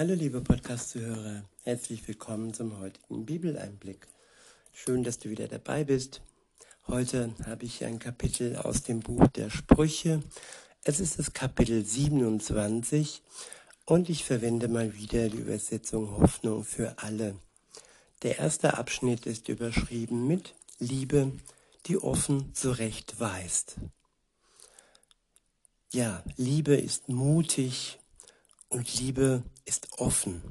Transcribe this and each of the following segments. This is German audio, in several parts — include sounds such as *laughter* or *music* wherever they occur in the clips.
Hallo liebe Podcast-Zuhörer, herzlich willkommen zum heutigen Bibeleinblick. Schön, dass du wieder dabei bist. Heute habe ich ein Kapitel aus dem Buch der Sprüche. Es ist das Kapitel 27 und ich verwende mal wieder die Übersetzung Hoffnung für alle. Der erste Abschnitt ist überschrieben mit Liebe, die offen zurechtweist. Ja, Liebe ist mutig und Liebe ist offen.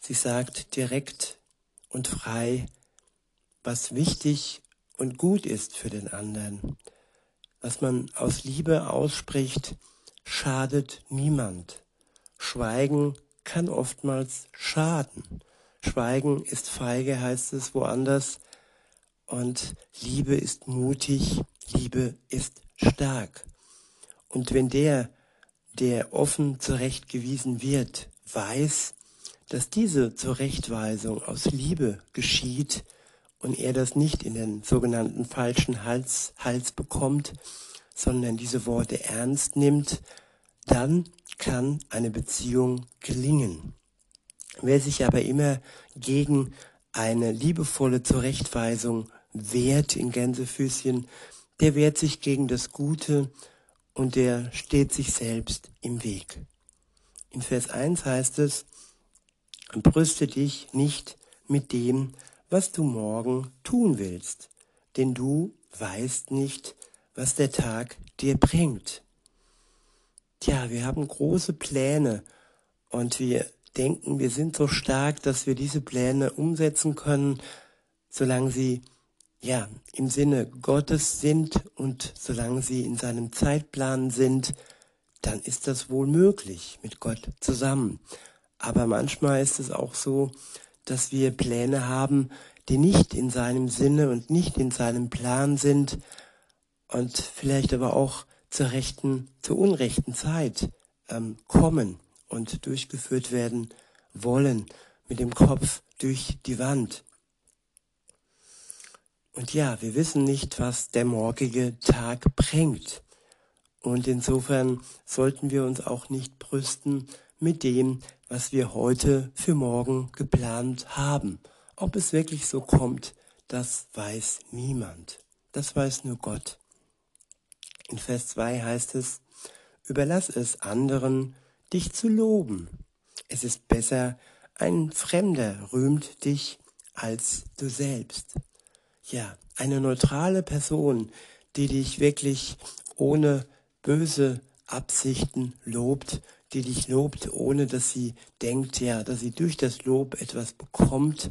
Sie sagt direkt und frei, was wichtig und gut ist für den anderen. Was man aus Liebe ausspricht, schadet niemand. Schweigen kann oftmals schaden. Schweigen ist feige, heißt es woanders. Und Liebe ist mutig, Liebe ist stark. Und wenn der, der offen zurechtgewiesen wird, weiß, dass diese Zurechtweisung aus Liebe geschieht und er das nicht in den sogenannten falschen Hals, Hals bekommt, sondern diese Worte ernst nimmt, dann kann eine Beziehung gelingen. Wer sich aber immer gegen eine liebevolle Zurechtweisung wehrt in Gänsefüßchen, der wehrt sich gegen das Gute und der steht sich selbst im Weg. In Vers 1 heißt es, brüste dich nicht mit dem, was du morgen tun willst, denn du weißt nicht, was der Tag dir bringt. Tja, wir haben große Pläne und wir denken, wir sind so stark, dass wir diese Pläne umsetzen können, solange sie ja, im Sinne Gottes sind und solange sie in seinem Zeitplan sind, dann ist das wohl möglich mit Gott zusammen. Aber manchmal ist es auch so, dass wir Pläne haben, die nicht in seinem Sinne und nicht in seinem Plan sind und vielleicht aber auch zur rechten, zur unrechten Zeit ähm, kommen und durchgeführt werden wollen, mit dem Kopf durch die Wand. Und ja, wir wissen nicht, was der morgige Tag bringt. Und insofern sollten wir uns auch nicht brüsten mit dem, was wir heute für morgen geplant haben. Ob es wirklich so kommt, das weiß niemand. Das weiß nur Gott. In Vers 2 heißt es, überlass es anderen, dich zu loben. Es ist besser, ein Fremder rühmt dich als du selbst ja, eine neutrale Person, die dich wirklich ohne böse Absichten lobt, die dich lobt, ohne dass sie denkt, ja, dass sie durch das Lob etwas bekommt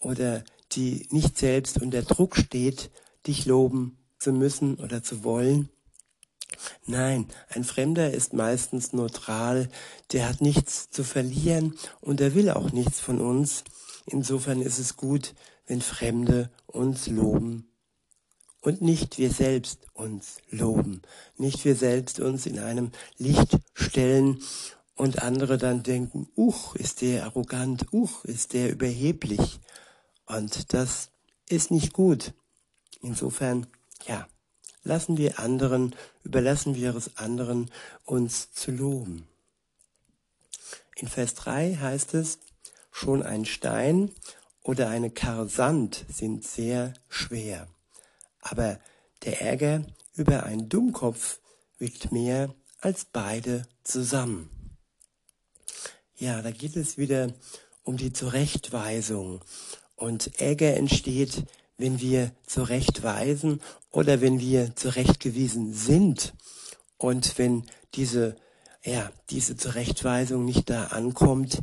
oder die nicht selbst unter Druck steht, dich loben zu müssen oder zu wollen. Nein, ein Fremder ist meistens neutral, der hat nichts zu verlieren und er will auch nichts von uns. Insofern ist es gut, wenn Fremde uns loben und nicht wir selbst uns loben, nicht wir selbst uns in einem Licht stellen und andere dann denken, uch, ist der arrogant, uch, ist der überheblich. Und das ist nicht gut. Insofern, ja, lassen wir anderen, überlassen wir es anderen, uns zu loben. In Vers 3 heißt es, schon ein Stein oder eine Karre Sand sind sehr schwer. Aber der Ärger über einen Dummkopf wiegt mehr als beide zusammen. Ja, da geht es wieder um die Zurechtweisung. Und Ärger entsteht, wenn wir zurechtweisen oder wenn wir zurechtgewiesen sind. Und wenn diese, ja, diese Zurechtweisung nicht da ankommt,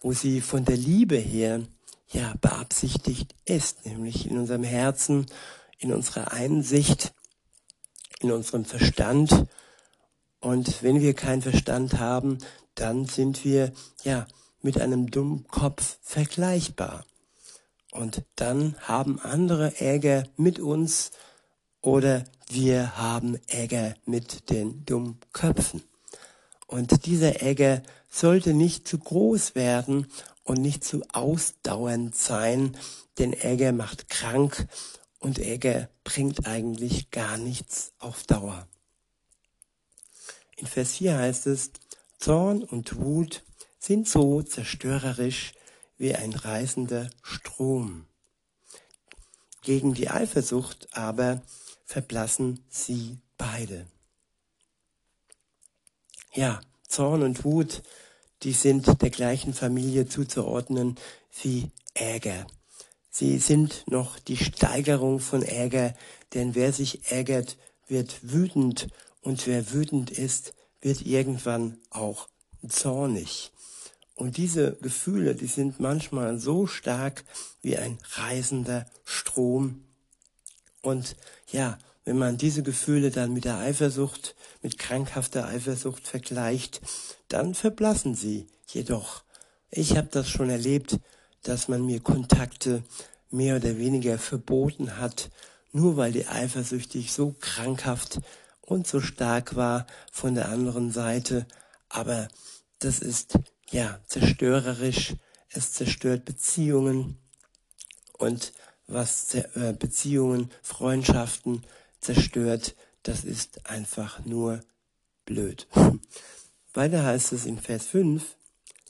wo sie von der Liebe her ja beabsichtigt ist, nämlich in unserem Herzen, in unserer Einsicht, in unserem Verstand. Und wenn wir keinen Verstand haben, dann sind wir ja mit einem dummen Kopf vergleichbar. Und dann haben andere Ärger mit uns oder wir haben Ärger mit den dummen Köpfen. Und dieser Ärger sollte nicht zu groß werden und nicht zu ausdauernd sein, denn Ärger macht krank und Ärger bringt eigentlich gar nichts auf Dauer. In Vers 4 heißt es, Zorn und Wut sind so zerstörerisch wie ein reißender Strom. Gegen die Eifersucht aber verblassen sie beide. Ja, Zorn und Wut, die sind der gleichen Familie zuzuordnen wie Ärger. Sie sind noch die Steigerung von Ärger, denn wer sich ärgert, wird wütend und wer wütend ist, wird irgendwann auch zornig. Und diese Gefühle, die sind manchmal so stark wie ein reißender Strom. Und ja, wenn man diese Gefühle dann mit der Eifersucht, mit krankhafter Eifersucht vergleicht, dann verblassen sie. Jedoch, ich habe das schon erlebt, dass man mir Kontakte mehr oder weniger verboten hat, nur weil die eifersüchtig so krankhaft und so stark war von der anderen Seite. Aber das ist ja zerstörerisch. Es zerstört Beziehungen und was äh, Beziehungen, Freundschaften zerstört, das ist einfach nur blöd. *laughs* Weiter heißt es in Vers 5,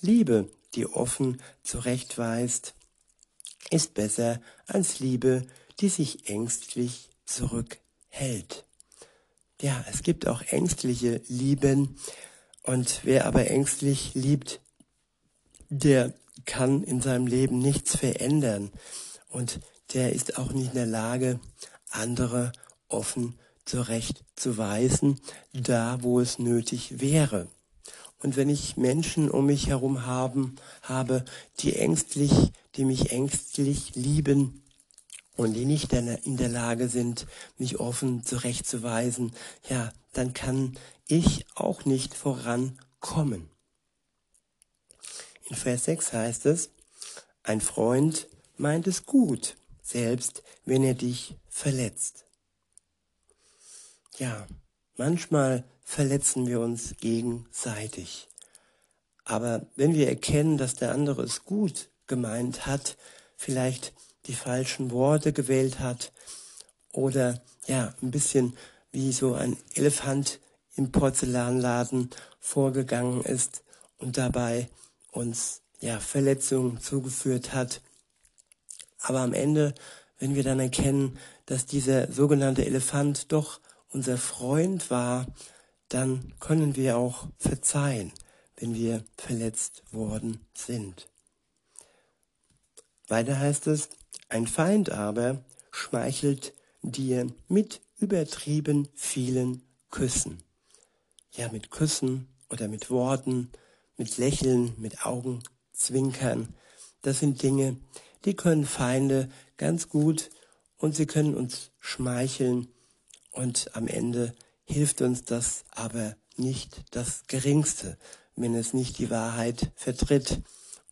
Liebe, die offen zurechtweist, ist besser als Liebe, die sich ängstlich zurückhält. Ja, es gibt auch ängstliche Lieben und wer aber ängstlich liebt, der kann in seinem Leben nichts verändern und der ist auch nicht in der Lage, andere offen zurechtzuweisen, da wo es nötig wäre. Und wenn ich Menschen um mich herum haben, habe, die ängstlich, die mich ängstlich lieben und die nicht in der Lage sind, mich offen zurechtzuweisen, ja, dann kann ich auch nicht vorankommen. In Vers 6 heißt es, ein Freund meint es gut, selbst wenn er dich verletzt. Ja, manchmal verletzen wir uns gegenseitig. Aber wenn wir erkennen, dass der andere es gut gemeint hat, vielleicht die falschen Worte gewählt hat oder ja, ein bisschen wie so ein Elefant im Porzellanladen vorgegangen ist und dabei uns ja Verletzungen zugeführt hat. Aber am Ende, wenn wir dann erkennen, dass dieser sogenannte Elefant doch unser Freund war, dann können wir auch verzeihen, wenn wir verletzt worden sind. Weiter heißt es, ein Feind aber schmeichelt dir mit übertrieben vielen Küssen. Ja, mit Küssen oder mit Worten, mit Lächeln, mit Augenzwinkern. Das sind Dinge, die können Feinde ganz gut und sie können uns schmeicheln und am Ende hilft uns das aber nicht das Geringste, wenn es nicht die Wahrheit vertritt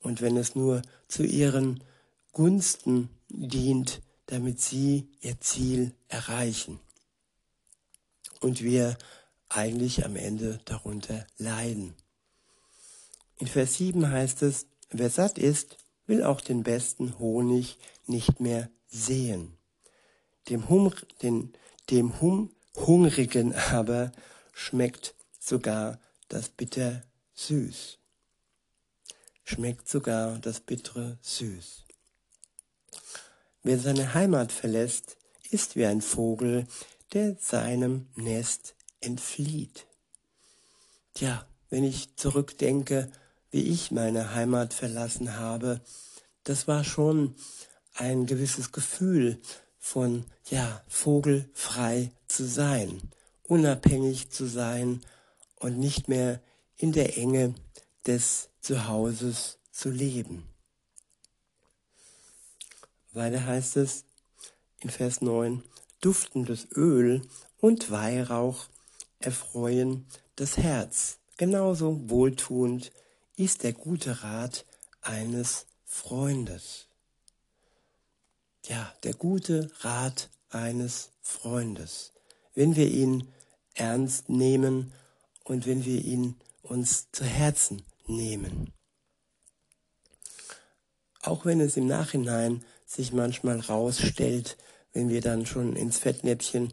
und wenn es nur zu ihren Gunsten dient, damit sie ihr Ziel erreichen. Und wir eigentlich am Ende darunter leiden. In Vers 7 heißt es, wer satt ist, will auch den besten Honig nicht mehr sehen. Dem, hum, den, dem Hungrigen aber schmeckt sogar das Bitter süß. Schmeckt sogar das Bittere süß. Wer seine Heimat verlässt, ist wie ein Vogel, der seinem Nest entflieht. Tja, wenn ich zurückdenke, wie ich meine Heimat verlassen habe, das war schon ein gewisses Gefühl von, ja, vogelfrei zu sein, unabhängig zu sein und nicht mehr in der Enge des Zuhauses zu leben. Weiter heißt es in Vers 9, duftendes Öl und Weihrauch erfreuen das Herz. Genauso wohltuend ist der gute Rat eines Freundes. Ja, der gute Rat eines Freundes. Wenn wir ihn ernst nehmen und wenn wir ihn uns zu Herzen nehmen. Auch wenn es im Nachhinein sich manchmal rausstellt, wenn wir dann schon ins Fettnäpfchen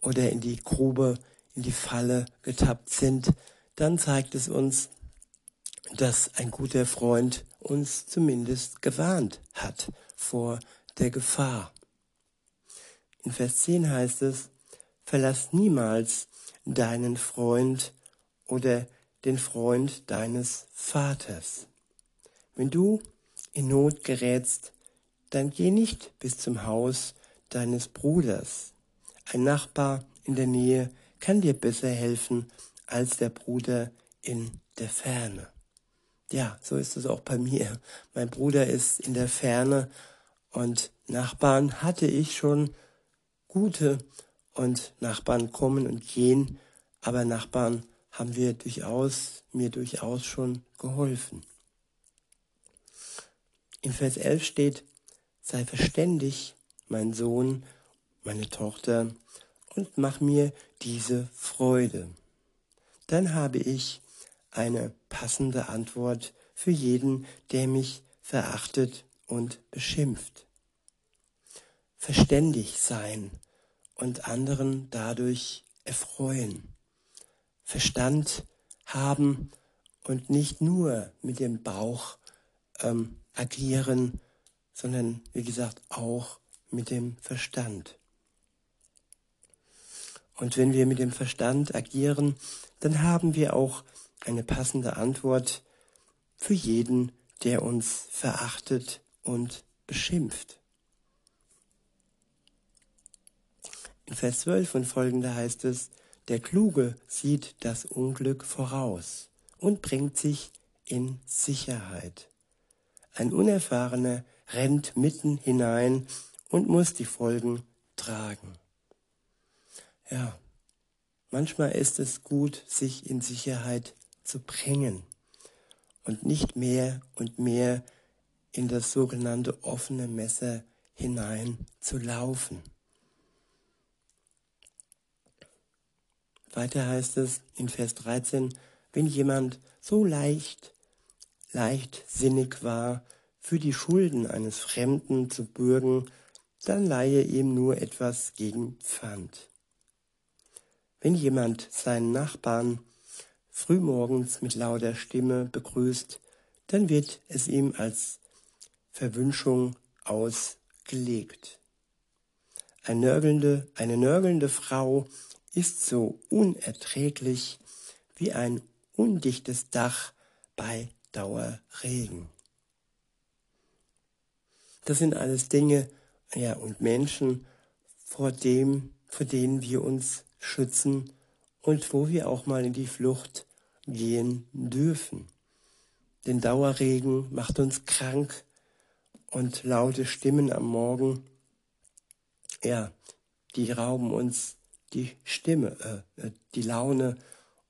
oder in die Grube, in die Falle getappt sind, dann zeigt es uns, dass ein guter Freund uns zumindest gewarnt hat vor der Gefahr. In Vers 10 heißt es, verlass niemals deinen Freund oder den Freund deines Vaters. Wenn du in Not gerätst, dann geh nicht bis zum Haus deines Bruders. Ein Nachbar in der Nähe kann dir besser helfen als der Bruder in der Ferne. Ja, so ist es auch bei mir. Mein Bruder ist in der Ferne und Nachbarn hatte ich schon gute und Nachbarn kommen und gehen, aber Nachbarn haben wir durchaus, mir durchaus schon geholfen. In Vers 11 steht, sei verständig, mein Sohn, meine Tochter, und mach mir diese Freude. Dann habe ich eine passende Antwort für jeden, der mich verachtet und beschimpft. Verständig sein und anderen dadurch erfreuen. Verstand haben und nicht nur mit dem Bauch ähm, agieren, sondern wie gesagt auch mit dem Verstand. Und wenn wir mit dem Verstand agieren, dann haben wir auch eine passende Antwort für jeden, der uns verachtet und beschimpft. In Vers 12 und folgende heißt es, der Kluge sieht das Unglück voraus und bringt sich in Sicherheit. Ein Unerfahrener rennt mitten hinein und muss die Folgen tragen. Ja, manchmal ist es gut, sich in Sicherheit zu bringen und nicht mehr und mehr in das sogenannte offene Messer hinein zu laufen. Weiter heißt es in Vers 13, wenn jemand so leicht, leichtsinnig war, für die Schulden eines Fremden zu bürgen, dann leihe ihm nur etwas gegen Pfand. Wenn jemand seinen Nachbarn frühmorgens mit lauter Stimme begrüßt, dann wird es ihm als Verwünschung ausgelegt. Eine nörgelnde, eine nörgelnde Frau ist so unerträglich wie ein undichtes Dach bei Dauerregen. Das sind alles Dinge ja, und Menschen, vor, dem, vor denen wir uns schützen und wo wir auch mal in die Flucht gehen dürfen. Denn Dauerregen macht uns krank und laute Stimmen am Morgen, ja, die rauben uns die Stimme, äh, äh, die Laune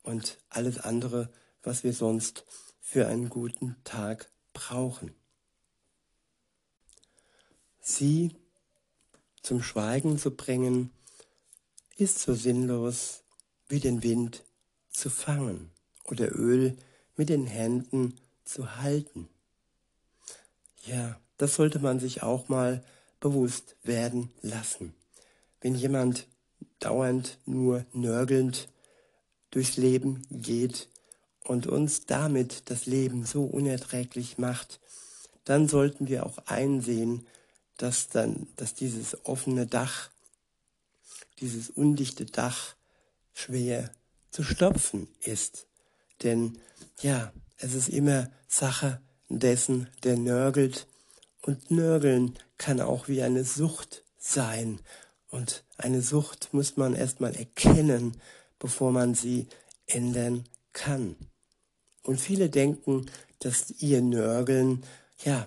und alles andere, was wir sonst für einen guten Tag brauchen. Sie zum Schweigen zu bringen, ist so sinnlos wie den Wind zu fangen oder Öl mit den Händen zu halten. Ja, das sollte man sich auch mal bewusst werden lassen. Wenn jemand dauernd nur nörgelnd durchs Leben geht und uns damit das Leben so unerträglich macht, dann sollten wir auch einsehen, dass dann, dass dieses offene Dach, dieses undichte Dach schwer zu stopfen ist. Denn ja, es ist immer Sache dessen, der nörgelt. Und nörgeln kann auch wie eine Sucht sein. Und eine Sucht muss man erstmal erkennen, bevor man sie ändern kann. Und viele denken, dass ihr Nörgeln ja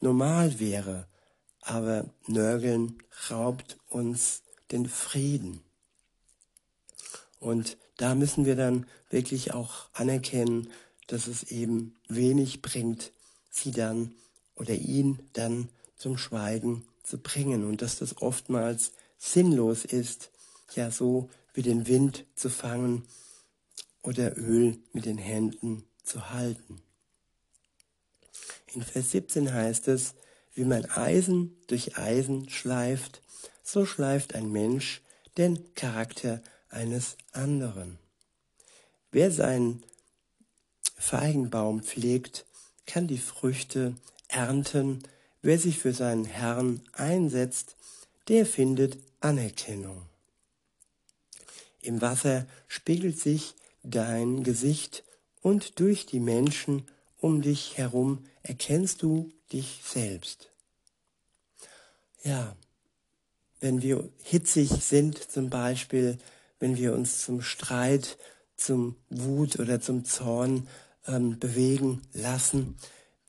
normal wäre, aber Nörgeln raubt uns den Frieden. Und da müssen wir dann wirklich auch anerkennen, dass es eben wenig bringt, sie dann oder ihn dann zum Schweigen zu bringen und dass das oftmals sinnlos ist, ja so wie den Wind zu fangen oder Öl mit den Händen zu halten. In Vers 17 heißt es, wie man Eisen durch Eisen schleift, so schleift ein Mensch den Charakter eines anderen. Wer seinen Feigenbaum pflegt, kann die Früchte ernten. Wer sich für seinen Herrn einsetzt, der findet Anerkennung. Im Wasser spiegelt sich dein Gesicht und durch die Menschen um dich herum erkennst du dich selbst. Ja, wenn wir hitzig sind zum Beispiel, wenn wir uns zum Streit, zum Wut oder zum Zorn ähm, bewegen lassen,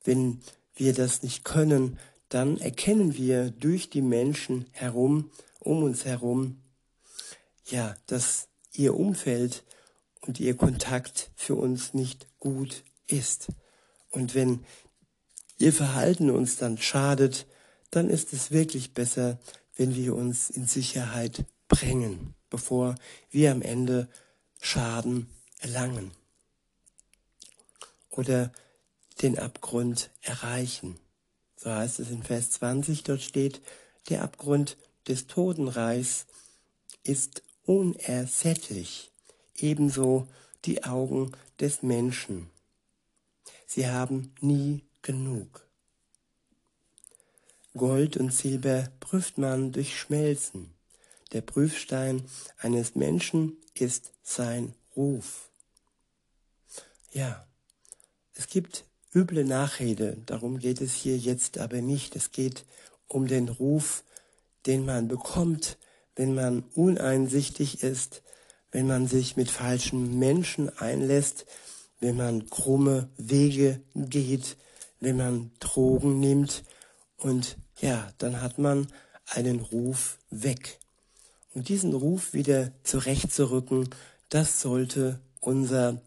wenn wir das nicht können, dann erkennen wir durch die Menschen herum, um uns herum, ja, dass ihr Umfeld und ihr Kontakt für uns nicht gut ist. Und wenn ihr Verhalten uns dann schadet, dann ist es wirklich besser, wenn wir uns in Sicherheit bringen, bevor wir am Ende Schaden erlangen oder den Abgrund erreichen. So heißt es in Vers 20, dort steht, der Abgrund des Totenreichs ist unersättlich, ebenso die Augen des Menschen. Sie haben nie genug. Gold und Silber prüft man durch Schmelzen. Der Prüfstein eines Menschen ist sein Ruf. Ja, es gibt üble Nachrede, darum geht es hier jetzt aber nicht. Es geht um den Ruf, den man bekommt, wenn man uneinsichtig ist, wenn man sich mit falschen Menschen einlässt, wenn man krumme Wege geht, wenn man Drogen nimmt und ja, dann hat man einen Ruf weg. Und diesen Ruf wieder zurechtzurücken, das sollte unser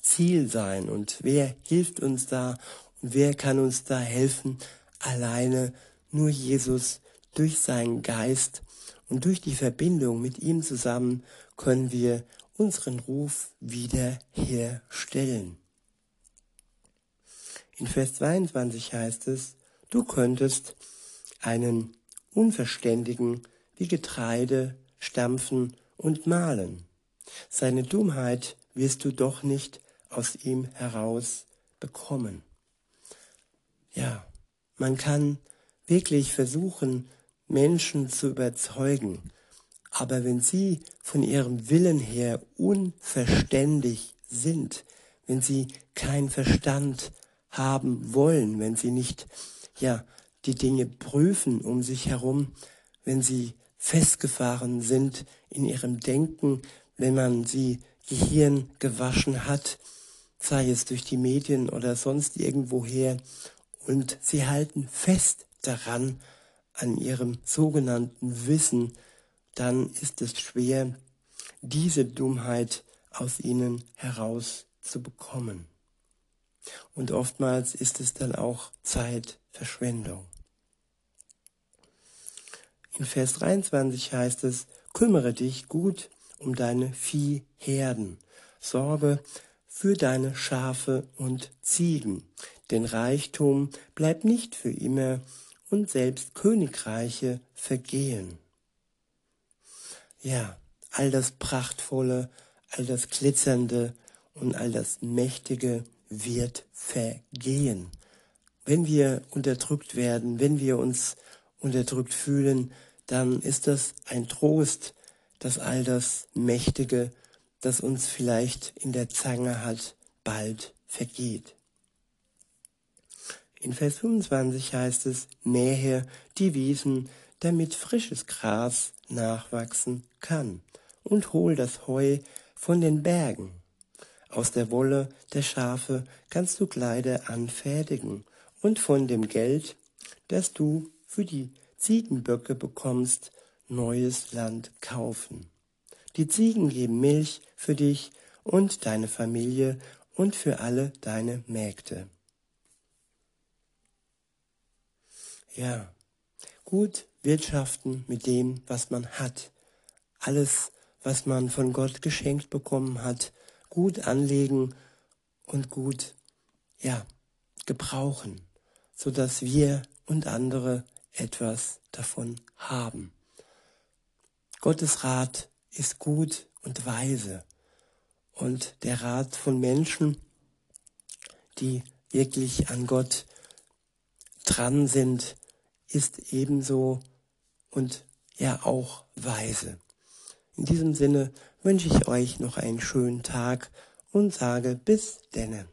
Ziel sein. Und wer hilft uns da und wer kann uns da helfen? Alleine nur Jesus durch seinen Geist und durch die Verbindung mit ihm zusammen können wir unseren Ruf wieder herstellen. In Vers 22 heißt es, du könntest einen Unverständigen wie Getreide stampfen und mahlen. Seine Dummheit wirst du doch nicht aus ihm heraus bekommen. Ja, man kann wirklich versuchen, Menschen zu überzeugen, aber wenn sie von ihrem Willen her unverständig sind, wenn sie keinen Verstand haben wollen, wenn sie nicht, ja, die Dinge prüfen um sich herum, wenn sie festgefahren sind in ihrem Denken, wenn man sie Gehirn gewaschen hat, sei es durch die Medien oder sonst irgendwoher, und sie halten fest daran, an ihrem sogenannten Wissen, dann ist es schwer, diese Dummheit aus ihnen herauszubekommen. Und oftmals ist es dann auch Zeitverschwendung. In Vers 23 heißt es, kümmere dich gut um deine Viehherden, sorge für deine Schafe und Ziegen, denn Reichtum bleibt nicht für immer und selbst Königreiche vergehen. Ja, all das Prachtvolle, all das Glitzernde und all das Mächtige wird vergehen. Wenn wir unterdrückt werden, wenn wir uns unterdrückt fühlen, dann ist das ein Trost, dass all das Mächtige das uns vielleicht in der Zange hat, bald vergeht. In Vers 25 heißt es, mähe die Wiesen, damit frisches Gras nachwachsen kann, und hol das Heu von den Bergen. Aus der Wolle der Schafe kannst du Kleider anfertigen, und von dem Geld, das du für die Ziegenböcke bekommst, neues Land kaufen. Die Ziegen geben Milch für dich und deine Familie und für alle deine Mägde. Ja, gut wirtschaften mit dem, was man hat. Alles, was man von Gott geschenkt bekommen hat, gut anlegen und gut, ja, gebrauchen, so dass wir und andere etwas davon haben. Gottes Rat ist gut und weise. Und der Rat von Menschen die wirklich an Gott dran sind, ist ebenso und ja auch weise. In diesem Sinne wünsche ich euch noch einen schönen Tag und sage bis denne.